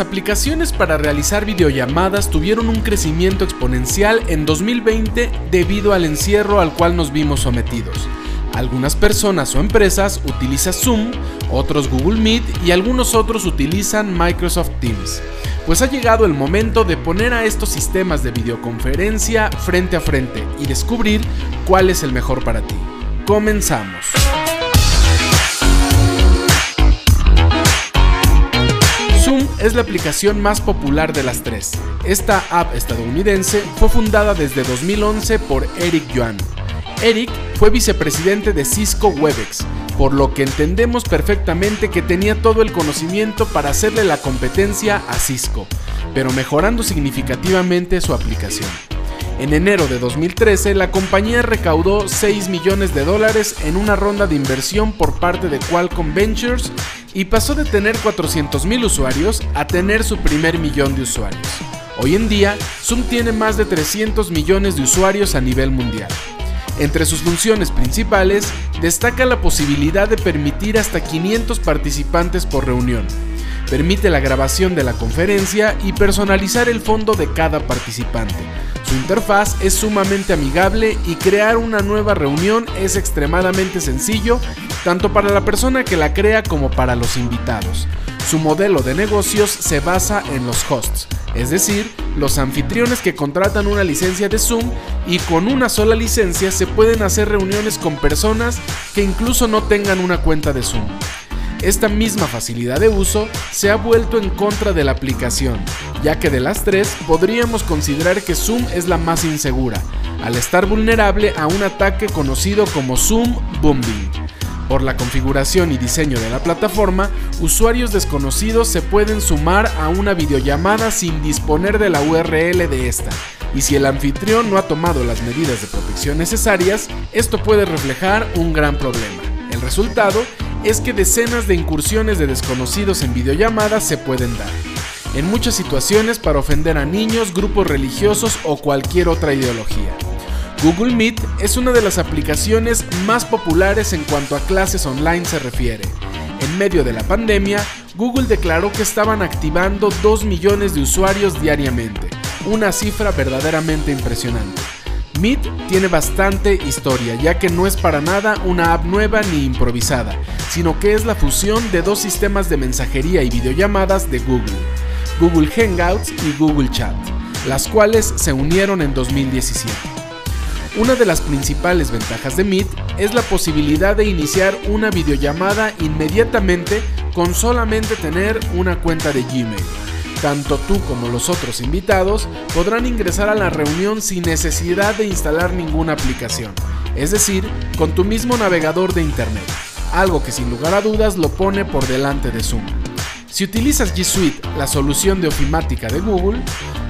Las aplicaciones para realizar videollamadas tuvieron un crecimiento exponencial en 2020 debido al encierro al cual nos vimos sometidos. Algunas personas o empresas utilizan Zoom, otros Google Meet y algunos otros utilizan Microsoft Teams. Pues ha llegado el momento de poner a estos sistemas de videoconferencia frente a frente y descubrir cuál es el mejor para ti. Comenzamos. Es la aplicación más popular de las tres. Esta app estadounidense fue fundada desde 2011 por Eric Yuan. Eric fue vicepresidente de Cisco Webex, por lo que entendemos perfectamente que tenía todo el conocimiento para hacerle la competencia a Cisco, pero mejorando significativamente su aplicación. En enero de 2013, la compañía recaudó 6 millones de dólares en una ronda de inversión por parte de Qualcomm Ventures y pasó de tener 400.000 usuarios a tener su primer millón de usuarios. Hoy en día, Zoom tiene más de 300 millones de usuarios a nivel mundial. Entre sus funciones principales destaca la posibilidad de permitir hasta 500 participantes por reunión. Permite la grabación de la conferencia y personalizar el fondo de cada participante. Su interfaz es sumamente amigable y crear una nueva reunión es extremadamente sencillo, tanto para la persona que la crea como para los invitados. Su modelo de negocios se basa en los hosts, es decir, los anfitriones que contratan una licencia de Zoom y con una sola licencia se pueden hacer reuniones con personas que incluso no tengan una cuenta de Zoom. Esta misma facilidad de uso se ha vuelto en contra de la aplicación, ya que de las tres podríamos considerar que Zoom es la más insegura, al estar vulnerable a un ataque conocido como Zoom Bombing. Por la configuración y diseño de la plataforma, usuarios desconocidos se pueden sumar a una videollamada sin disponer de la URL de esta. Y si el anfitrión no ha tomado las medidas de protección necesarias, esto puede reflejar un gran problema. El resultado es que decenas de incursiones de desconocidos en videollamadas se pueden dar. En muchas situaciones para ofender a niños, grupos religiosos o cualquier otra ideología. Google Meet es una de las aplicaciones más populares en cuanto a clases online se refiere. En medio de la pandemia, Google declaró que estaban activando 2 millones de usuarios diariamente, una cifra verdaderamente impresionante. Meet tiene bastante historia, ya que no es para nada una app nueva ni improvisada, sino que es la fusión de dos sistemas de mensajería y videollamadas de Google, Google Hangouts y Google Chat, las cuales se unieron en 2017. Una de las principales ventajas de Meet es la posibilidad de iniciar una videollamada inmediatamente con solamente tener una cuenta de Gmail. Tanto tú como los otros invitados podrán ingresar a la reunión sin necesidad de instalar ninguna aplicación, es decir, con tu mismo navegador de Internet, algo que sin lugar a dudas lo pone por delante de Zoom. Si utilizas G Suite, la solución de ofimática de Google,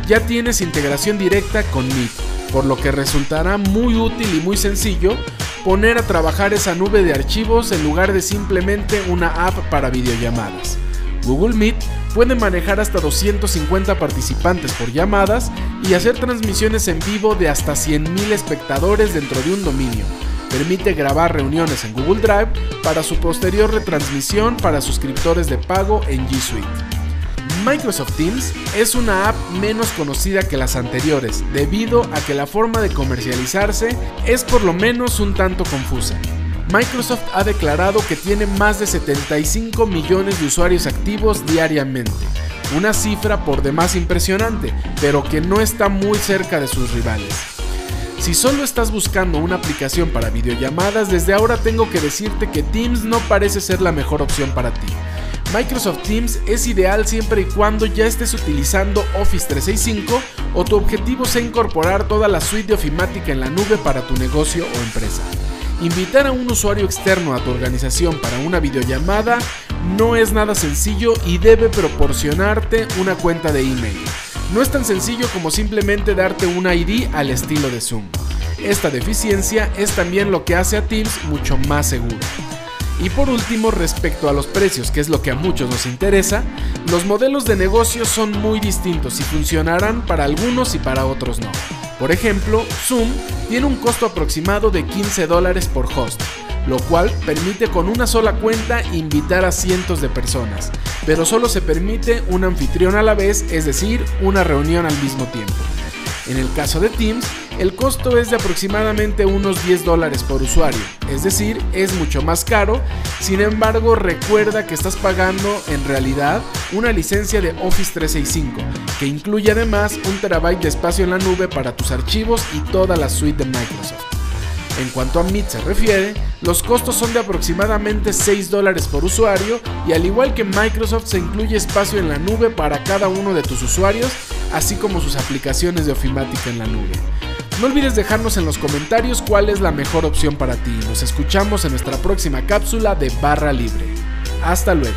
ya tienes integración directa con Meet por lo que resultará muy útil y muy sencillo poner a trabajar esa nube de archivos en lugar de simplemente una app para videollamadas. Google Meet puede manejar hasta 250 participantes por llamadas y hacer transmisiones en vivo de hasta 100.000 espectadores dentro de un dominio. Permite grabar reuniones en Google Drive para su posterior retransmisión para suscriptores de pago en G Suite. Microsoft Teams es una app menos conocida que las anteriores, debido a que la forma de comercializarse es por lo menos un tanto confusa. Microsoft ha declarado que tiene más de 75 millones de usuarios activos diariamente, una cifra por demás impresionante, pero que no está muy cerca de sus rivales. Si solo estás buscando una aplicación para videollamadas, desde ahora tengo que decirte que Teams no parece ser la mejor opción para ti. Microsoft Teams es ideal siempre y cuando ya estés utilizando Office 365 o tu objetivo sea incorporar toda la suite de ofimática en la nube para tu negocio o empresa. Invitar a un usuario externo a tu organización para una videollamada no es nada sencillo y debe proporcionarte una cuenta de email. No es tan sencillo como simplemente darte una ID al estilo de Zoom. Esta deficiencia es también lo que hace a Teams mucho más seguro. Y por último, respecto a los precios, que es lo que a muchos nos interesa, los modelos de negocio son muy distintos y funcionarán para algunos y para otros no. Por ejemplo, Zoom tiene un costo aproximado de 15 dólares por host, lo cual permite con una sola cuenta invitar a cientos de personas, pero solo se permite un anfitrión a la vez, es decir, una reunión al mismo tiempo. En el caso de Teams, el costo es de aproximadamente unos 10 dólares por usuario, es decir, es mucho más caro, sin embargo recuerda que estás pagando en realidad una licencia de Office 365, que incluye además un terabyte de espacio en la nube para tus archivos y toda la suite de Microsoft. En cuanto a Meet se refiere, los costos son de aproximadamente 6 dólares por usuario y al igual que Microsoft se incluye espacio en la nube para cada uno de tus usuarios, así como sus aplicaciones de ofimática en la nube. No olvides dejarnos en los comentarios cuál es la mejor opción para ti. Nos escuchamos en nuestra próxima cápsula de Barra Libre. Hasta luego.